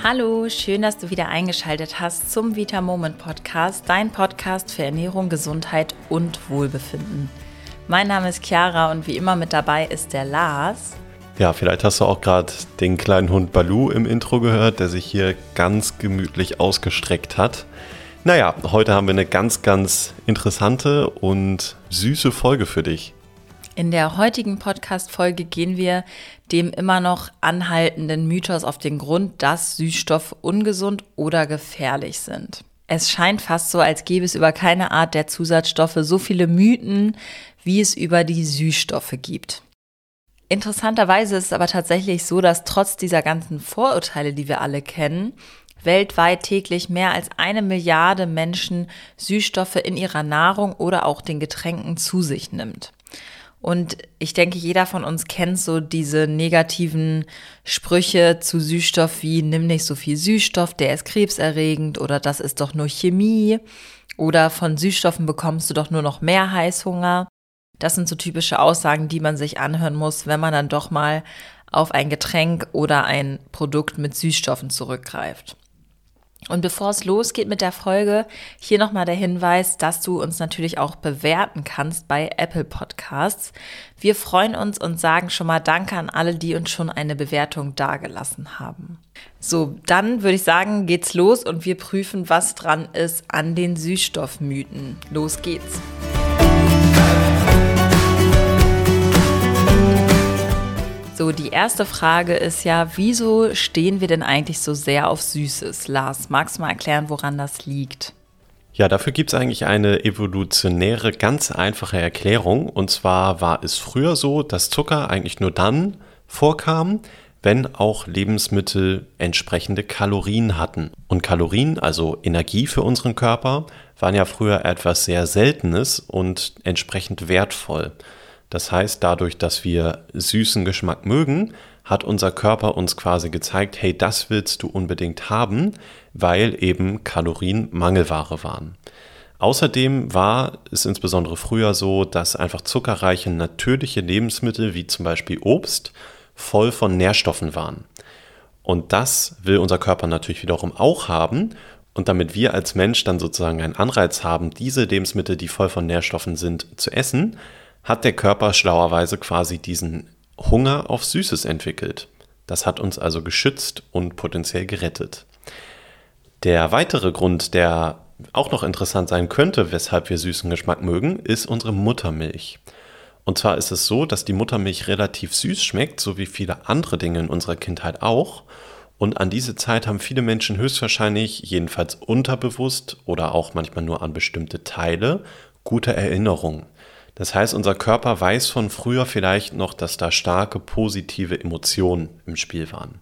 Hallo, schön, dass du wieder eingeschaltet hast zum Vita Moment Podcast, dein Podcast für Ernährung, Gesundheit und Wohlbefinden. Mein Name ist Chiara und wie immer mit dabei ist der Lars. Ja, vielleicht hast du auch gerade den kleinen Hund Balu im Intro gehört, der sich hier ganz gemütlich ausgestreckt hat. Naja, heute haben wir eine ganz, ganz interessante und süße Folge für dich. In der heutigen Podcast-Folge gehen wir dem immer noch anhaltenden Mythos auf den Grund, dass Süßstoffe ungesund oder gefährlich sind. Es scheint fast so, als gäbe es über keine Art der Zusatzstoffe so viele Mythen, wie es über die Süßstoffe gibt. Interessanterweise ist es aber tatsächlich so, dass trotz dieser ganzen Vorurteile, die wir alle kennen, weltweit täglich mehr als eine Milliarde Menschen Süßstoffe in ihrer Nahrung oder auch den Getränken zu sich nimmt. Und ich denke, jeder von uns kennt so diese negativen Sprüche zu Süßstoff wie nimm nicht so viel Süßstoff, der ist krebserregend oder das ist doch nur Chemie oder von Süßstoffen bekommst du doch nur noch mehr Heißhunger. Das sind so typische Aussagen, die man sich anhören muss, wenn man dann doch mal auf ein Getränk oder ein Produkt mit Süßstoffen zurückgreift. Und bevor es losgeht mit der Folge, hier nochmal der Hinweis, dass du uns natürlich auch bewerten kannst bei Apple Podcasts. Wir freuen uns und sagen schon mal Danke an alle, die uns schon eine Bewertung dagelassen haben. So, dann würde ich sagen, geht's los und wir prüfen, was dran ist an den Süßstoffmythen. Los geht's. Die erste Frage ist ja, wieso stehen wir denn eigentlich so sehr auf Süßes? Lars, magst du mal erklären, woran das liegt? Ja, dafür gibt es eigentlich eine evolutionäre, ganz einfache Erklärung. Und zwar war es früher so, dass Zucker eigentlich nur dann vorkam, wenn auch Lebensmittel entsprechende Kalorien hatten. Und Kalorien, also Energie für unseren Körper, waren ja früher etwas sehr Seltenes und entsprechend wertvoll. Das heißt, dadurch, dass wir süßen Geschmack mögen, hat unser Körper uns quasi gezeigt, hey, das willst du unbedingt haben, weil eben Kalorien Mangelware waren. Außerdem war es insbesondere früher so, dass einfach zuckerreiche natürliche Lebensmittel wie zum Beispiel Obst voll von Nährstoffen waren. Und das will unser Körper natürlich wiederum auch haben. Und damit wir als Mensch dann sozusagen einen Anreiz haben, diese Lebensmittel, die voll von Nährstoffen sind, zu essen, hat der Körper schlauerweise quasi diesen Hunger auf Süßes entwickelt. Das hat uns also geschützt und potenziell gerettet. Der weitere Grund, der auch noch interessant sein könnte, weshalb wir süßen Geschmack mögen, ist unsere Muttermilch. Und zwar ist es so, dass die Muttermilch relativ süß schmeckt, so wie viele andere Dinge in unserer Kindheit auch. Und an diese Zeit haben viele Menschen höchstwahrscheinlich, jedenfalls unterbewusst oder auch manchmal nur an bestimmte Teile, gute Erinnerungen. Das heißt, unser Körper weiß von früher vielleicht noch, dass da starke positive Emotionen im Spiel waren.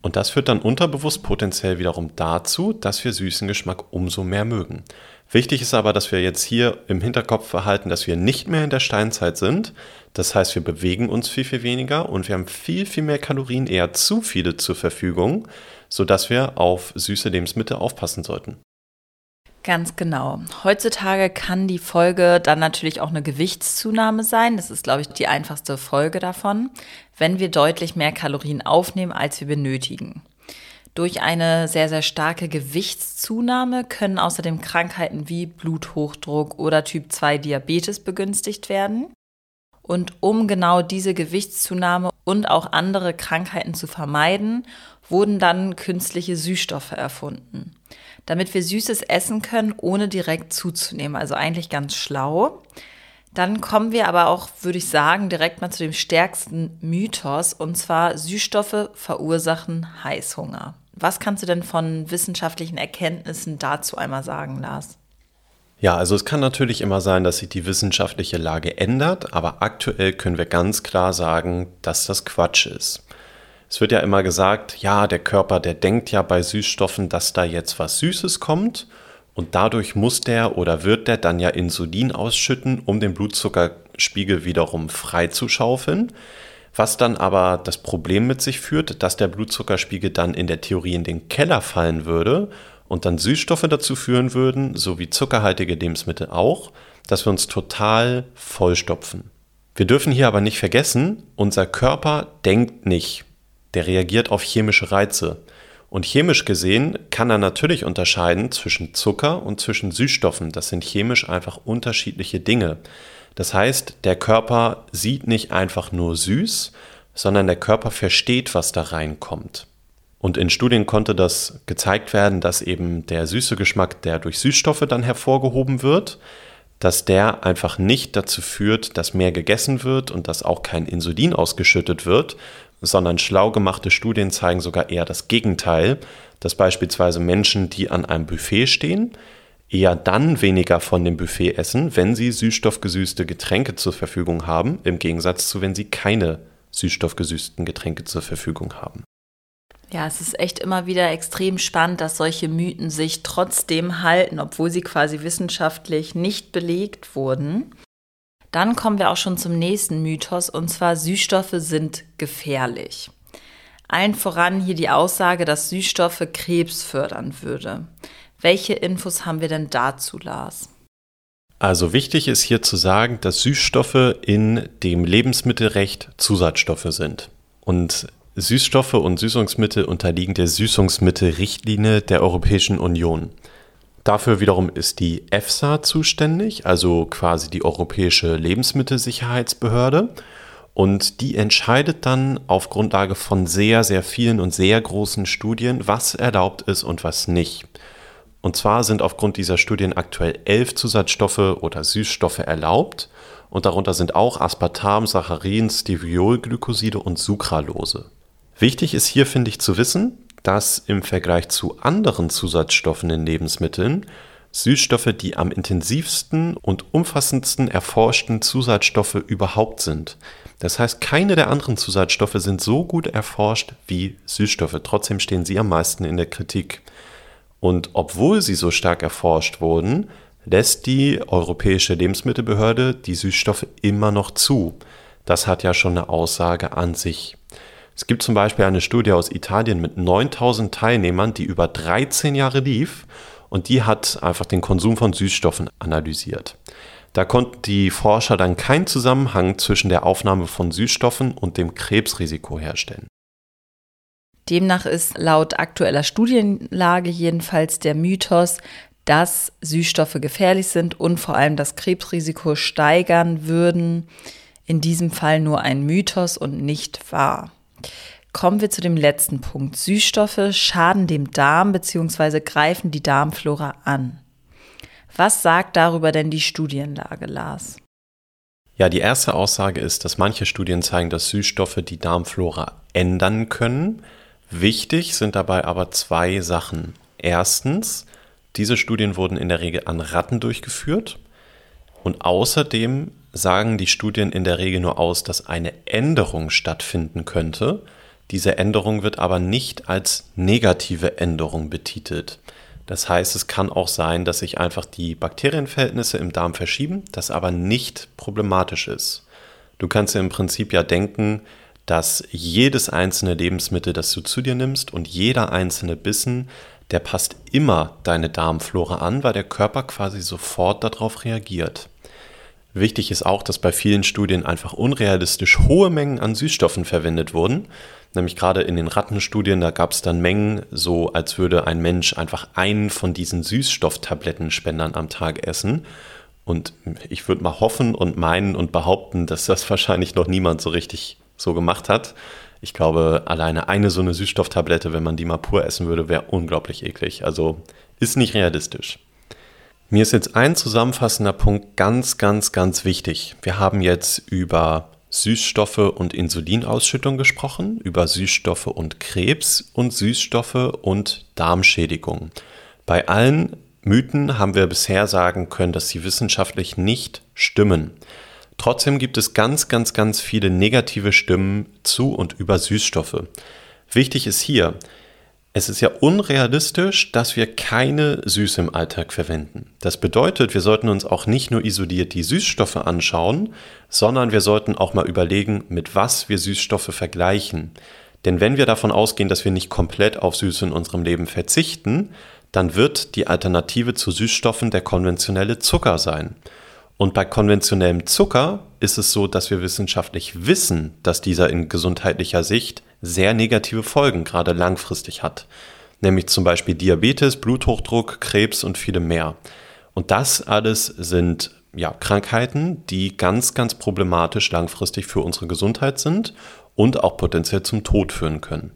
Und das führt dann unterbewusst potenziell wiederum dazu, dass wir süßen Geschmack umso mehr mögen. Wichtig ist aber, dass wir jetzt hier im Hinterkopf verhalten, dass wir nicht mehr in der Steinzeit sind. Das heißt, wir bewegen uns viel, viel weniger und wir haben viel, viel mehr Kalorien, eher zu viele zur Verfügung, sodass wir auf süße Lebensmittel aufpassen sollten. Ganz genau. Heutzutage kann die Folge dann natürlich auch eine Gewichtszunahme sein. Das ist, glaube ich, die einfachste Folge davon, wenn wir deutlich mehr Kalorien aufnehmen, als wir benötigen. Durch eine sehr, sehr starke Gewichtszunahme können außerdem Krankheiten wie Bluthochdruck oder Typ 2 Diabetes begünstigt werden. Und um genau diese Gewichtszunahme und auch andere Krankheiten zu vermeiden, wurden dann künstliche Süßstoffe erfunden damit wir Süßes essen können, ohne direkt zuzunehmen. Also eigentlich ganz schlau. Dann kommen wir aber auch, würde ich sagen, direkt mal zu dem stärksten Mythos, und zwar Süßstoffe verursachen Heißhunger. Was kannst du denn von wissenschaftlichen Erkenntnissen dazu einmal sagen, Lars? Ja, also es kann natürlich immer sein, dass sich die wissenschaftliche Lage ändert, aber aktuell können wir ganz klar sagen, dass das Quatsch ist. Es wird ja immer gesagt, ja, der Körper, der denkt ja bei Süßstoffen, dass da jetzt was Süßes kommt und dadurch muss der oder wird der dann ja Insulin ausschütten, um den Blutzuckerspiegel wiederum freizuschaufeln. Was dann aber das Problem mit sich führt, dass der Blutzuckerspiegel dann in der Theorie in den Keller fallen würde und dann Süßstoffe dazu führen würden, so wie zuckerhaltige Lebensmittel auch, dass wir uns total vollstopfen. Wir dürfen hier aber nicht vergessen, unser Körper denkt nicht der reagiert auf chemische Reize. Und chemisch gesehen kann er natürlich unterscheiden zwischen Zucker und zwischen Süßstoffen. Das sind chemisch einfach unterschiedliche Dinge. Das heißt, der Körper sieht nicht einfach nur süß, sondern der Körper versteht, was da reinkommt. Und in Studien konnte das gezeigt werden, dass eben der süße Geschmack, der durch Süßstoffe dann hervorgehoben wird, dass der einfach nicht dazu führt, dass mehr gegessen wird und dass auch kein Insulin ausgeschüttet wird, sondern schlau gemachte Studien zeigen sogar eher das Gegenteil, dass beispielsweise Menschen, die an einem Buffet stehen, eher dann weniger von dem Buffet essen, wenn sie süßstoffgesüßte Getränke zur Verfügung haben, im Gegensatz zu wenn sie keine süßstoffgesüßten Getränke zur Verfügung haben. Ja, es ist echt immer wieder extrem spannend, dass solche Mythen sich trotzdem halten, obwohl sie quasi wissenschaftlich nicht belegt wurden. Dann kommen wir auch schon zum nächsten Mythos, und zwar Süßstoffe sind gefährlich. Allen voran hier die Aussage, dass Süßstoffe Krebs fördern würde. Welche Infos haben wir denn dazu, Lars? Also wichtig ist hier zu sagen, dass Süßstoffe in dem Lebensmittelrecht Zusatzstoffe sind. Und Süßstoffe und Süßungsmittel unterliegen der Süßungsmittelrichtlinie der Europäischen Union. Dafür wiederum ist die EFSA zuständig, also quasi die Europäische Lebensmittelsicherheitsbehörde. Und die entscheidet dann auf Grundlage von sehr, sehr vielen und sehr großen Studien, was erlaubt ist und was nicht. Und zwar sind aufgrund dieser Studien aktuell elf Zusatzstoffe oder Süßstoffe erlaubt. Und darunter sind auch Aspartam, Saccharin, Steviolglykoside und Sucralose. Wichtig ist hier, finde ich, zu wissen, dass im Vergleich zu anderen Zusatzstoffen in Lebensmitteln Süßstoffe die am intensivsten und umfassendsten erforschten Zusatzstoffe überhaupt sind. Das heißt, keine der anderen Zusatzstoffe sind so gut erforscht wie Süßstoffe. Trotzdem stehen sie am meisten in der Kritik. Und obwohl sie so stark erforscht wurden, lässt die Europäische Lebensmittelbehörde die Süßstoffe immer noch zu. Das hat ja schon eine Aussage an sich. Es gibt zum Beispiel eine Studie aus Italien mit 9000 Teilnehmern, die über 13 Jahre lief und die hat einfach den Konsum von Süßstoffen analysiert. Da konnten die Forscher dann keinen Zusammenhang zwischen der Aufnahme von Süßstoffen und dem Krebsrisiko herstellen. Demnach ist laut aktueller Studienlage jedenfalls der Mythos, dass Süßstoffe gefährlich sind und vor allem das Krebsrisiko steigern würden, in diesem Fall nur ein Mythos und nicht wahr. Kommen wir zu dem letzten Punkt. Süßstoffe schaden dem Darm bzw. greifen die Darmflora an. Was sagt darüber denn die Studienlage, Lars? Ja, die erste Aussage ist, dass manche Studien zeigen, dass Süßstoffe die Darmflora ändern können. Wichtig sind dabei aber zwei Sachen. Erstens, diese Studien wurden in der Regel an Ratten durchgeführt. Und außerdem sagen die Studien in der Regel nur aus, dass eine Änderung stattfinden könnte. Diese Änderung wird aber nicht als negative Änderung betitelt. Das heißt, es kann auch sein, dass sich einfach die Bakterienverhältnisse im Darm verschieben, das aber nicht problematisch ist. Du kannst dir im Prinzip ja denken, dass jedes einzelne Lebensmittel, das du zu dir nimmst und jeder einzelne Bissen, der passt immer deine Darmflora an, weil der Körper quasi sofort darauf reagiert. Wichtig ist auch, dass bei vielen Studien einfach unrealistisch hohe Mengen an Süßstoffen verwendet wurden. Nämlich gerade in den Rattenstudien, da gab es dann Mengen, so als würde ein Mensch einfach einen von diesen Süßstofftablettenspendern am Tag essen. Und ich würde mal hoffen und meinen und behaupten, dass das wahrscheinlich noch niemand so richtig so gemacht hat. Ich glaube, alleine eine so eine Süßstofftablette, wenn man die mal pur essen würde, wäre unglaublich eklig. Also ist nicht realistisch. Mir ist jetzt ein zusammenfassender Punkt ganz, ganz, ganz wichtig. Wir haben jetzt über Süßstoffe und Insulinausschüttung gesprochen, über Süßstoffe und Krebs und Süßstoffe und Darmschädigung. Bei allen Mythen haben wir bisher sagen können, dass sie wissenschaftlich nicht stimmen. Trotzdem gibt es ganz, ganz, ganz viele negative Stimmen zu und über Süßstoffe. Wichtig ist hier, es ist ja unrealistisch, dass wir keine Süße im Alltag verwenden. Das bedeutet, wir sollten uns auch nicht nur isoliert die Süßstoffe anschauen, sondern wir sollten auch mal überlegen, mit was wir Süßstoffe vergleichen. Denn wenn wir davon ausgehen, dass wir nicht komplett auf Süße in unserem Leben verzichten, dann wird die Alternative zu Süßstoffen der konventionelle Zucker sein. Und bei konventionellem Zucker ist es so, dass wir wissenschaftlich wissen, dass dieser in gesundheitlicher Sicht sehr negative Folgen, gerade langfristig hat. nämlich zum Beispiel Diabetes, Bluthochdruck, Krebs und viele mehr. Und das alles sind ja, Krankheiten, die ganz, ganz problematisch langfristig für unsere Gesundheit sind und auch potenziell zum Tod führen können.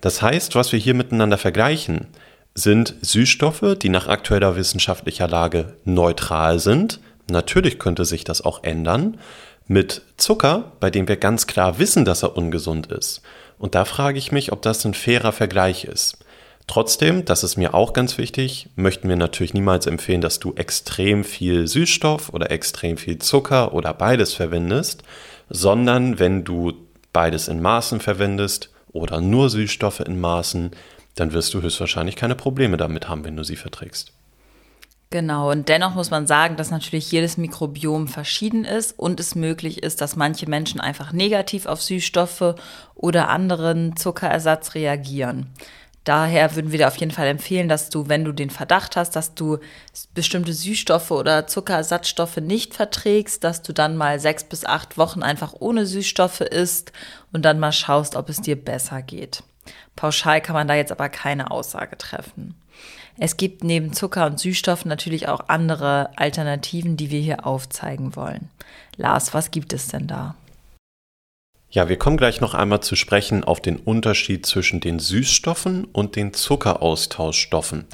Das heißt, was wir hier miteinander vergleichen, sind Süßstoffe, die nach aktueller wissenschaftlicher Lage neutral sind. Natürlich könnte sich das auch ändern. Mit Zucker, bei dem wir ganz klar wissen, dass er ungesund ist. Und da frage ich mich, ob das ein fairer Vergleich ist. Trotzdem, das ist mir auch ganz wichtig, möchten wir natürlich niemals empfehlen, dass du extrem viel Süßstoff oder extrem viel Zucker oder beides verwendest, sondern wenn du beides in Maßen verwendest oder nur Süßstoffe in Maßen, dann wirst du höchstwahrscheinlich keine Probleme damit haben, wenn du sie verträgst. Genau, und dennoch muss man sagen, dass natürlich jedes Mikrobiom verschieden ist und es möglich ist, dass manche Menschen einfach negativ auf Süßstoffe oder anderen Zuckerersatz reagieren. Daher würden wir dir auf jeden Fall empfehlen, dass du, wenn du den Verdacht hast, dass du bestimmte Süßstoffe oder Zuckerersatzstoffe nicht verträgst, dass du dann mal sechs bis acht Wochen einfach ohne Süßstoffe isst und dann mal schaust, ob es dir besser geht. Pauschal kann man da jetzt aber keine Aussage treffen. Es gibt neben Zucker und Süßstoffen natürlich auch andere Alternativen, die wir hier aufzeigen wollen. Lars, was gibt es denn da? Ja, wir kommen gleich noch einmal zu sprechen auf den Unterschied zwischen den Süßstoffen und den Zuckeraustauschstoffen.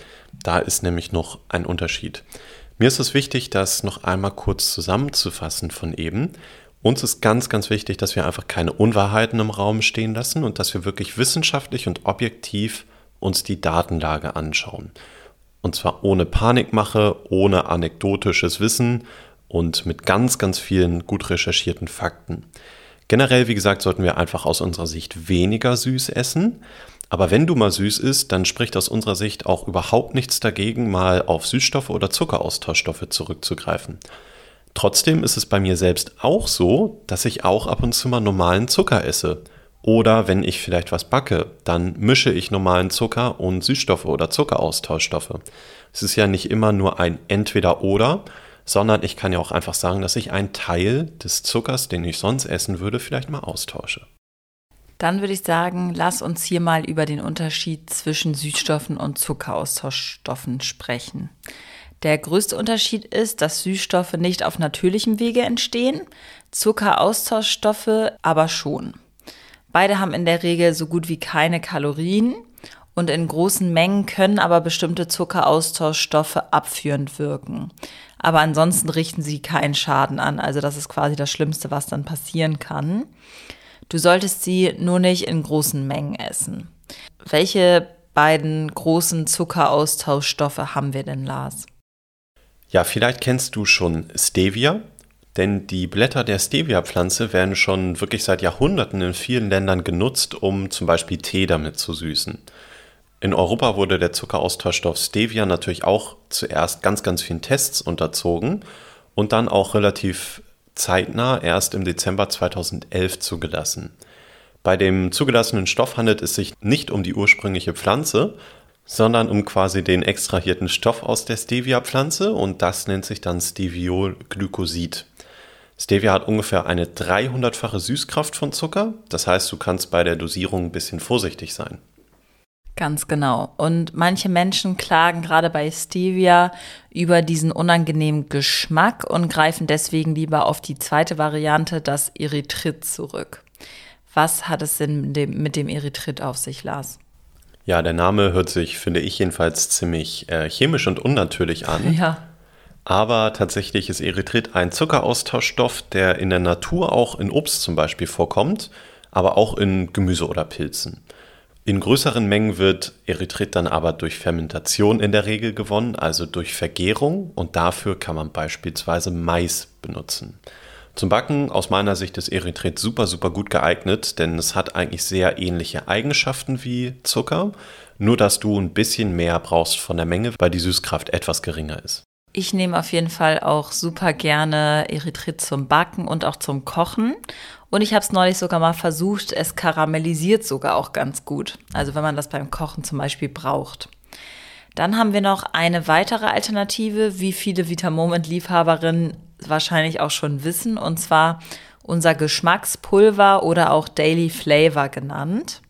Da ist nämlich noch ein Unterschied. Mir ist es wichtig, das noch einmal kurz zusammenzufassen von eben. Uns ist ganz, ganz wichtig, dass wir einfach keine Unwahrheiten im Raum stehen lassen und dass wir wirklich wissenschaftlich und objektiv uns die Datenlage anschauen. Und zwar ohne Panikmache, ohne anekdotisches Wissen und mit ganz, ganz vielen gut recherchierten Fakten. Generell, wie gesagt, sollten wir einfach aus unserer Sicht weniger süß essen. Aber wenn du mal süß isst, dann spricht aus unserer Sicht auch überhaupt nichts dagegen, mal auf Süßstoffe oder Zuckeraustauschstoffe zurückzugreifen. Trotzdem ist es bei mir selbst auch so, dass ich auch ab und zu mal normalen Zucker esse. Oder wenn ich vielleicht was backe, dann mische ich normalen Zucker und Süßstoffe oder Zuckeraustauschstoffe. Es ist ja nicht immer nur ein Entweder-Oder, sondern ich kann ja auch einfach sagen, dass ich einen Teil des Zuckers, den ich sonst essen würde, vielleicht mal austausche. Dann würde ich sagen, lass uns hier mal über den Unterschied zwischen Süßstoffen und Zuckeraustauschstoffen sprechen. Der größte Unterschied ist, dass Süßstoffe nicht auf natürlichem Wege entstehen, Zuckeraustauschstoffe aber schon. Beide haben in der Regel so gut wie keine Kalorien und in großen Mengen können aber bestimmte Zuckeraustauschstoffe abführend wirken. Aber ansonsten richten sie keinen Schaden an. Also das ist quasi das Schlimmste, was dann passieren kann. Du solltest sie nur nicht in großen Mengen essen. Welche beiden großen Zuckeraustauschstoffe haben wir denn, Lars? Ja, vielleicht kennst du schon Stevia, denn die Blätter der Stevia-Pflanze werden schon wirklich seit Jahrhunderten in vielen Ländern genutzt, um zum Beispiel Tee damit zu süßen. In Europa wurde der Zuckeraustauschstoff Stevia natürlich auch zuerst ganz, ganz vielen Tests unterzogen und dann auch relativ zeitnah erst im Dezember 2011 zugelassen. Bei dem zugelassenen Stoff handelt es sich nicht um die ursprüngliche Pflanze, sondern um quasi den extrahierten Stoff aus der Stevia-Pflanze und das nennt sich dann Steviolglycosid. Stevia hat ungefähr eine 300-fache Süßkraft von Zucker, das heißt, du kannst bei der Dosierung ein bisschen vorsichtig sein. Ganz genau. Und manche Menschen klagen gerade bei Stevia über diesen unangenehmen Geschmack und greifen deswegen lieber auf die zweite Variante, das Erythrit, zurück. Was hat es denn mit dem, mit dem Erythrit auf sich, Lars? Ja, der Name hört sich, finde ich jedenfalls, ziemlich äh, chemisch und unnatürlich an. Ja. Aber tatsächlich ist Erythrit ein Zuckeraustauschstoff, der in der Natur auch in Obst zum Beispiel vorkommt, aber auch in Gemüse oder Pilzen. In größeren Mengen wird Erythrit dann aber durch Fermentation in der Regel gewonnen, also durch Vergärung und dafür kann man beispielsweise Mais benutzen. Zum Backen aus meiner Sicht ist Erythrit super, super gut geeignet, denn es hat eigentlich sehr ähnliche Eigenschaften wie Zucker, nur dass du ein bisschen mehr brauchst von der Menge, weil die Süßkraft etwas geringer ist. Ich nehme auf jeden Fall auch super gerne Erythrit zum Backen und auch zum Kochen. Und ich habe es neulich sogar mal versucht, es karamellisiert sogar auch ganz gut. Also wenn man das beim Kochen zum Beispiel braucht. Dann haben wir noch eine weitere Alternative, wie viele Vitamoment-Liebhaberinnen wahrscheinlich auch schon wissen, und zwar unser Geschmackspulver oder auch Daily Flavor genannt.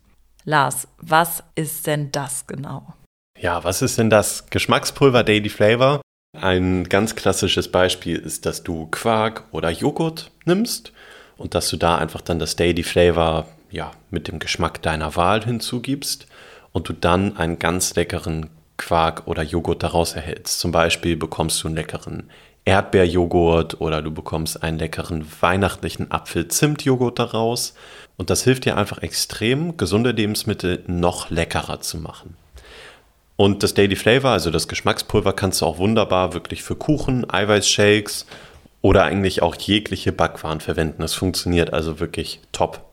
Lars, was ist denn das genau? Ja, was ist denn das? Geschmackspulver Daily Flavor. Ein ganz klassisches Beispiel ist, dass du Quark oder Joghurt nimmst und dass du da einfach dann das Daily Flavor ja, mit dem Geschmack deiner Wahl hinzugibst und du dann einen ganz leckeren Quark oder Joghurt daraus erhältst. Zum Beispiel bekommst du einen leckeren Erdbeerjoghurt oder du bekommst einen leckeren weihnachtlichen Apfel-Zimt-Joghurt daraus. Und das hilft dir einfach extrem, gesunde Lebensmittel noch leckerer zu machen. Und das Daily Flavor, also das Geschmackspulver, kannst du auch wunderbar wirklich für Kuchen, Eiweißshakes oder eigentlich auch jegliche Backwaren verwenden. Das funktioniert also wirklich top.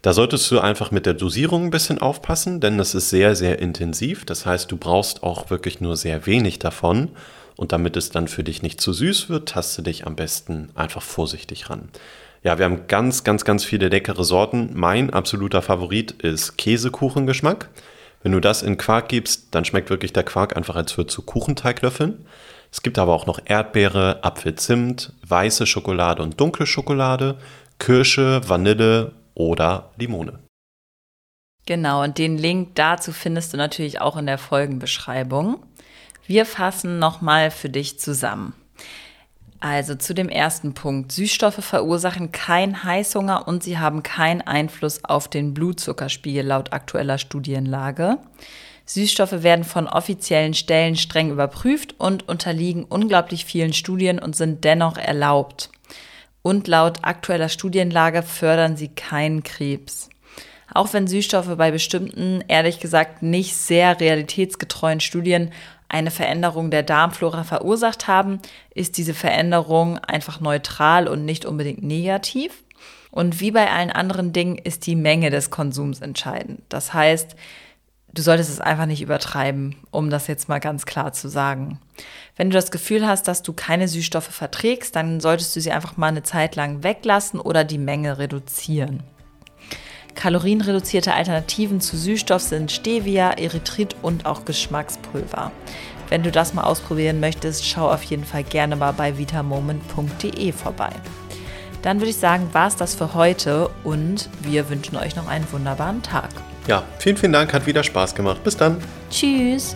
Da solltest du einfach mit der Dosierung ein bisschen aufpassen, denn das ist sehr, sehr intensiv. Das heißt, du brauchst auch wirklich nur sehr wenig davon. Und damit es dann für dich nicht zu süß wird, taste dich am besten einfach vorsichtig ran. Ja, wir haben ganz, ganz, ganz viele leckere Sorten. Mein absoluter Favorit ist Käsekuchengeschmack. Wenn du das in Quark gibst, dann schmeckt wirklich der Quark einfach, als würdest du Kuchenteig löffeln. Es gibt aber auch noch Erdbeere, Apfelzimt, weiße Schokolade und dunkle Schokolade, Kirsche, Vanille oder Limone. Genau, und den Link dazu findest du natürlich auch in der Folgenbeschreibung. Wir fassen nochmal für dich zusammen. Also zu dem ersten Punkt. Süßstoffe verursachen keinen Heißhunger und sie haben keinen Einfluss auf den Blutzuckerspiegel laut aktueller Studienlage. Süßstoffe werden von offiziellen Stellen streng überprüft und unterliegen unglaublich vielen Studien und sind dennoch erlaubt. Und laut aktueller Studienlage fördern sie keinen Krebs. Auch wenn Süßstoffe bei bestimmten, ehrlich gesagt nicht sehr realitätsgetreuen Studien eine Veränderung der Darmflora verursacht haben, ist diese Veränderung einfach neutral und nicht unbedingt negativ. Und wie bei allen anderen Dingen ist die Menge des Konsums entscheidend. Das heißt, du solltest es einfach nicht übertreiben, um das jetzt mal ganz klar zu sagen. Wenn du das Gefühl hast, dass du keine Süßstoffe verträgst, dann solltest du sie einfach mal eine Zeit lang weglassen oder die Menge reduzieren. Kalorienreduzierte Alternativen zu Süßstoff sind Stevia, Erythrit und auch Geschmackspulver. Wenn du das mal ausprobieren möchtest, schau auf jeden Fall gerne mal bei vitamoment.de vorbei. Dann würde ich sagen, war es das für heute und wir wünschen euch noch einen wunderbaren Tag. Ja, vielen, vielen Dank, hat wieder Spaß gemacht. Bis dann. Tschüss.